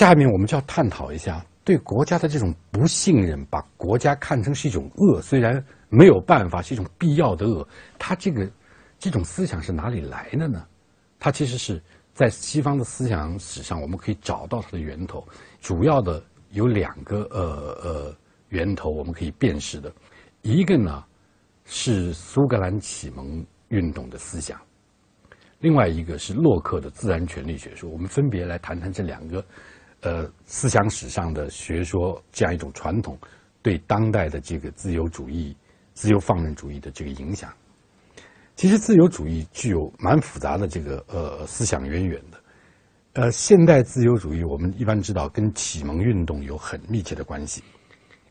下面我们就要探讨一下对国家的这种不信任，把国家看成是一种恶，虽然没有办法是一种必要的恶，它这个这种思想是哪里来的呢？它其实是在西方的思想史上，我们可以找到它的源头，主要的有两个呃呃源头我们可以辨识的，一个呢是苏格兰启蒙运动的思想。另外一个是洛克的自然权利学说，我们分别来谈谈这两个，呃，思想史上的学说这样一种传统对当代的这个自由主义、自由放任主义的这个影响。其实自由主义具有蛮复杂的这个呃思想渊源的，呃，现代自由主义我们一般知道跟启蒙运动有很密切的关系，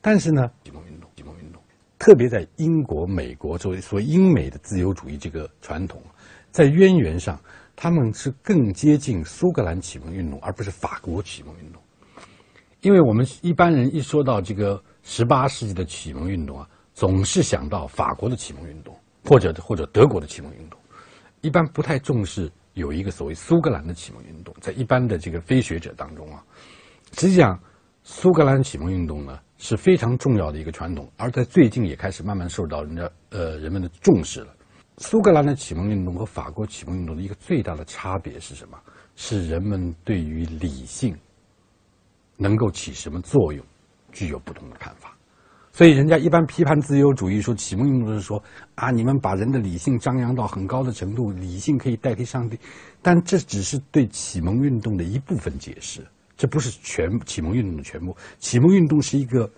但是呢，启蒙运动、启蒙运动，特别在英国、美国作为所谓英美的自由主义这个传统。在渊源上，他们是更接近苏格兰启蒙运动，而不是法国启蒙运动。因为我们一般人一说到这个十八世纪的启蒙运动啊，总是想到法国的启蒙运动，或者或者德国的启蒙运动，一般不太重视有一个所谓苏格兰的启蒙运动。在一般的这个非学者当中啊，实际上苏格兰启蒙运动呢是非常重要的一个传统，而在最近也开始慢慢受到人家呃人们的重视了。苏格兰的启蒙运动和法国启蒙运动的一个最大的差别是什么？是人们对于理性能够起什么作用，具有不同的看法。所以，人家一般批判自由主义说启蒙运动是说啊，你们把人的理性张扬到很高的程度，理性可以代替上帝。但这只是对启蒙运动的一部分解释，这不是全启蒙运动的全部。启蒙运动是一个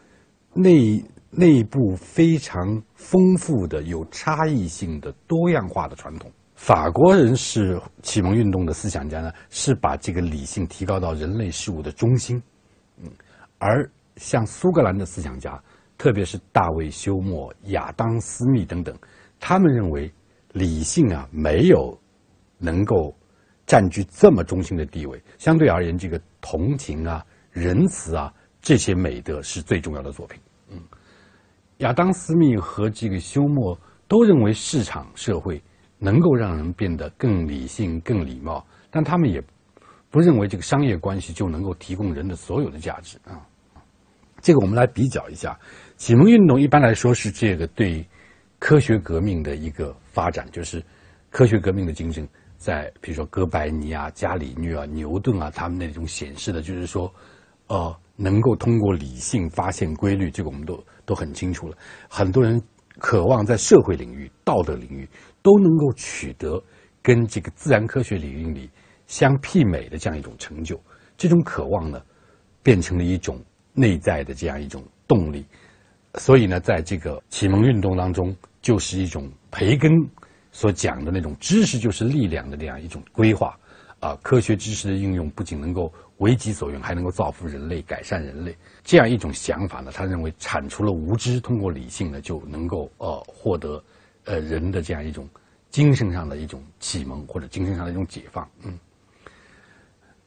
内。内部非常丰富的、有差异性的、多样化的传统。法国人是启蒙运动的思想家呢，是把这个理性提高到人类事物的中心。嗯，而像苏格兰的思想家，特别是大卫休谟、亚当斯密等等，他们认为理性啊没有能够占据这么中心的地位。相对而言，这个同情啊、仁慈啊这些美德是最重要的作品。亚当·斯密和这个休谟都认为市场社会能够让人变得更理性、更礼貌，但他们也不认为这个商业关系就能够提供人的所有的价值啊。这个我们来比较一下，启蒙运动一般来说是这个对科学革命的一个发展，就是科学革命的精神，在比如说哥白尼啊、伽利略啊、牛顿啊他们那种显示的，就是说，呃。能够通过理性发现规律，这个我们都都很清楚了。很多人渴望在社会领域、道德领域都能够取得跟这个自然科学领域里相媲美的这样一种成就。这种渴望呢，变成了一种内在的这样一种动力。所以呢，在这个启蒙运动当中，就是一种培根所讲的那种知识就是力量的这样一种规划。啊，科学知识的应用不仅能够。为己所用，还能够造福人类、改善人类，这样一种想法呢？他认为铲除了无知，通过理性呢，就能够呃获得呃人的这样一种精神上的一种启蒙或者精神上的一种解放。嗯，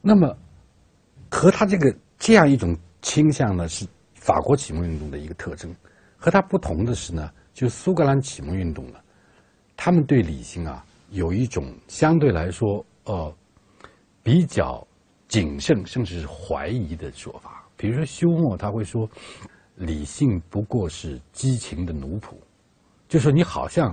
那么和他这个这样一种倾向呢，是法国启蒙运动的一个特征。和他不同的是呢，就苏格兰启蒙运动呢，他们对理性啊有一种相对来说呃比较。谨慎甚至是怀疑的说法，比如说休谟他会说，理性不过是激情的奴仆，就说你好像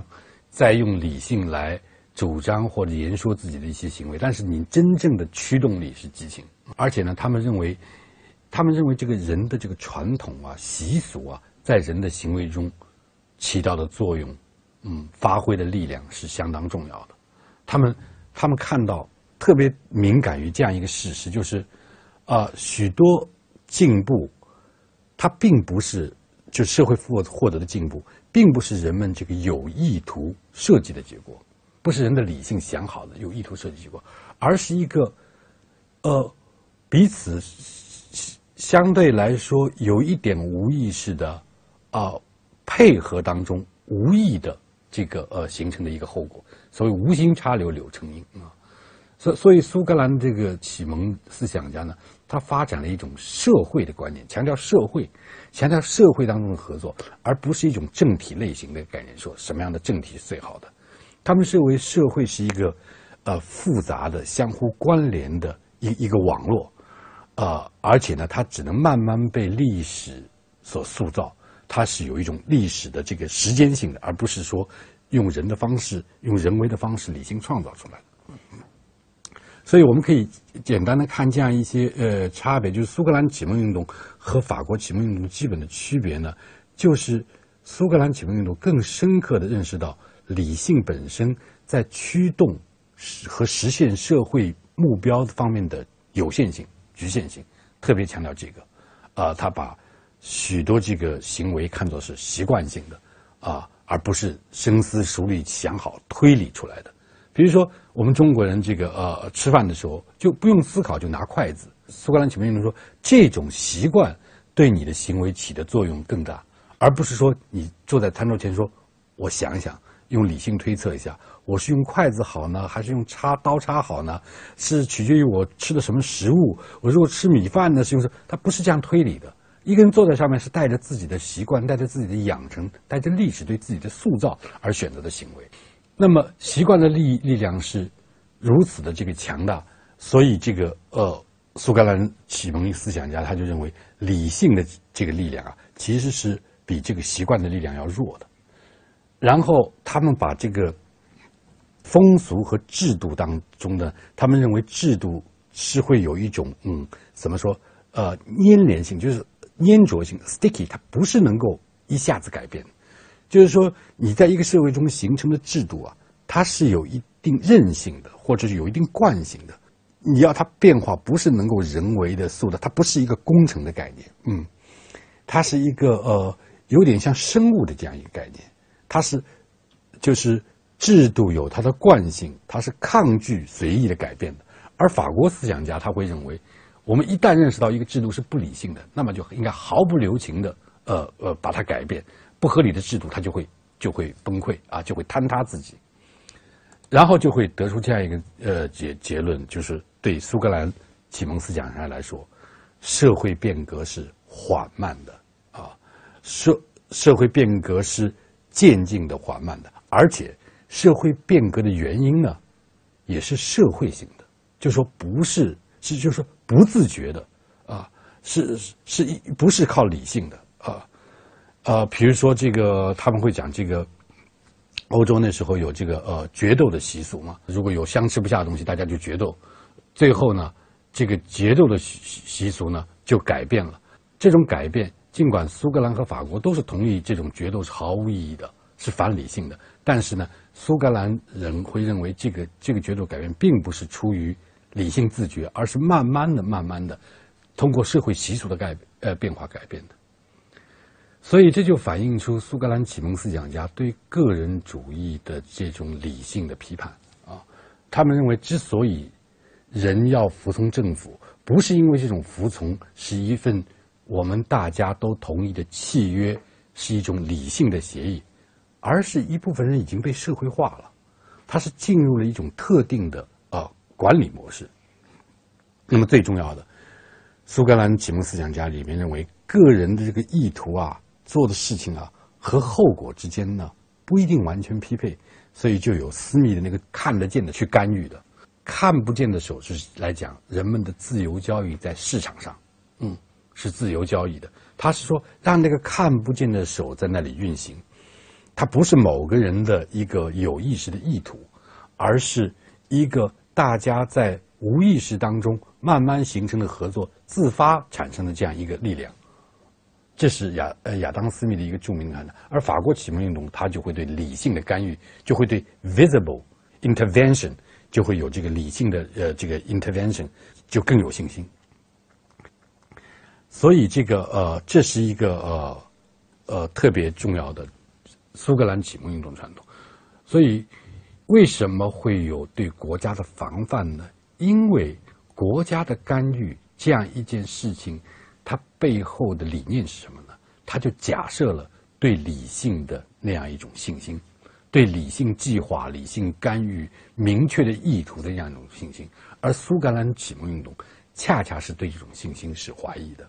在用理性来主张或者言说自己的一些行为，但是你真正的驱动力是激情。而且呢，他们认为，他们认为这个人的这个传统啊、习俗啊，在人的行为中起到的作用，嗯，发挥的力量是相当重要的。他们，他们看到。特别敏感于这样一个事实，就是，啊，许多进步，它并不是就社会获获得的进步，并不是人们这个有意图设计的结果，不是人的理性想好的有意图设计结果，而是一个，呃，彼此相对来说有一点无意识的啊配合当中无意的这个呃形成的一个后果，所谓无心插柳柳成荫啊。所所以，苏格兰这个启蒙思想家呢，他发展了一种社会的观念，强调社会，强调社会当中的合作，而不是一种政体类型的概念。说什么样的政体是最好的？他们认为社会是一个呃复杂的、相互关联的一一个网络，呃，而且呢，它只能慢慢被历史所塑造，它是有一种历史的这个时间性的，而不是说用人的方式、用人为的方式理性创造出来的。所以我们可以简单的看这样一些呃差别，就是苏格兰启蒙运动和法国启蒙运动基本的区别呢，就是苏格兰启蒙运动更深刻的认识到理性本身在驱动和实现社会目标方面的有限性、局限性，特别强调这个，啊，他把许多这个行为看作是习惯性的，啊，而不是深思熟虑、想好推理出来的。比如说，我们中国人这个呃吃饭的时候就不用思考就拿筷子。苏格兰启蒙运动说，这种习惯对你的行为起的作用更大，而不是说你坐在餐桌前说，我想想，用理性推测一下，我是用筷子好呢，还是用叉刀叉好呢？是取决于我吃的什么食物。我如果吃米饭呢，是不是？他不是这样推理的。一个人坐在上面是带着自己的习惯，带着自己的养成，带着历史对自己的塑造而选择的行为。那么习惯的力力量是如此的这个强大，所以这个呃苏格兰启蒙思想家他就认为理性的这个力量啊其实是比这个习惯的力量要弱的。然后他们把这个风俗和制度当中的，他们认为制度是会有一种嗯怎么说呃粘连性，就是粘着性 sticky，它不是能够一下子改变。就是说，你在一个社会中形成的制度啊，它是有一定韧性的，或者是有一定惯性的。你要它变化，不是能够人为的塑造，它不是一个工程的概念，嗯，它是一个呃，有点像生物的这样一个概念。它是，就是制度有它的惯性，它是抗拒随意的改变的。而法国思想家他会认为，我们一旦认识到一个制度是不理性的，那么就应该毫不留情的呃呃把它改变。不合理的制度，它就会就会崩溃啊，就会坍塌自己，然后就会得出这样一个呃结结论，就是对苏格兰启蒙思想家来说，社会变革是缓慢的啊，社社会变革是渐进的、缓慢的，而且社会变革的原因呢，也是社会性的，就说不是是就说不自觉的啊，是是一不是靠理性的啊。呃，比如说这个，他们会讲这个，欧洲那时候有这个呃决斗的习俗嘛。如果有相吃不下的东西，大家就决斗。最后呢，这个决斗的习习俗呢就改变了。这种改变，尽管苏格兰和法国都是同意这种决斗是毫无意义的，是反理性的，但是呢，苏格兰人会认为这个这个决斗改变并不是出于理性自觉，而是慢慢的、慢慢的通过社会习俗的改呃变化改变的。所以这就反映出苏格兰启蒙思想家对个人主义的这种理性的批判啊。他们认为，之所以人要服从政府，不是因为这种服从是一份我们大家都同意的契约，是一种理性的协议，而是一部分人已经被社会化了，他是进入了一种特定的啊管理模式。那么最重要的，苏格兰启蒙思想家里面认为，个人的这个意图啊。做的事情啊和后果之间呢不一定完全匹配，所以就有私密的那个看得见的去干预的，看不见的手是来讲人们的自由交易在市场上，嗯，是自由交易的。他是说让那个看不见的手在那里运行，它不是某个人的一个有意识的意图，而是一个大家在无意识当中慢慢形成的合作自发产生的这样一个力量。这是亚呃亚当斯密的一个著名的看法，而法国启蒙运动它就会对理性的干预，就会对 visible intervention 就会有这个理性的呃这个 intervention 就更有信心。所以这个呃这是一个呃呃特别重要的苏格兰启蒙运动传统。所以为什么会有对国家的防范呢？因为国家的干预这样一件事情。它背后的理念是什么呢？他就假设了对理性的那样一种信心，对理性计划、理性干预、明确的意图的那样一种信心。而苏格兰启蒙运动恰恰是对这种信心是怀疑的。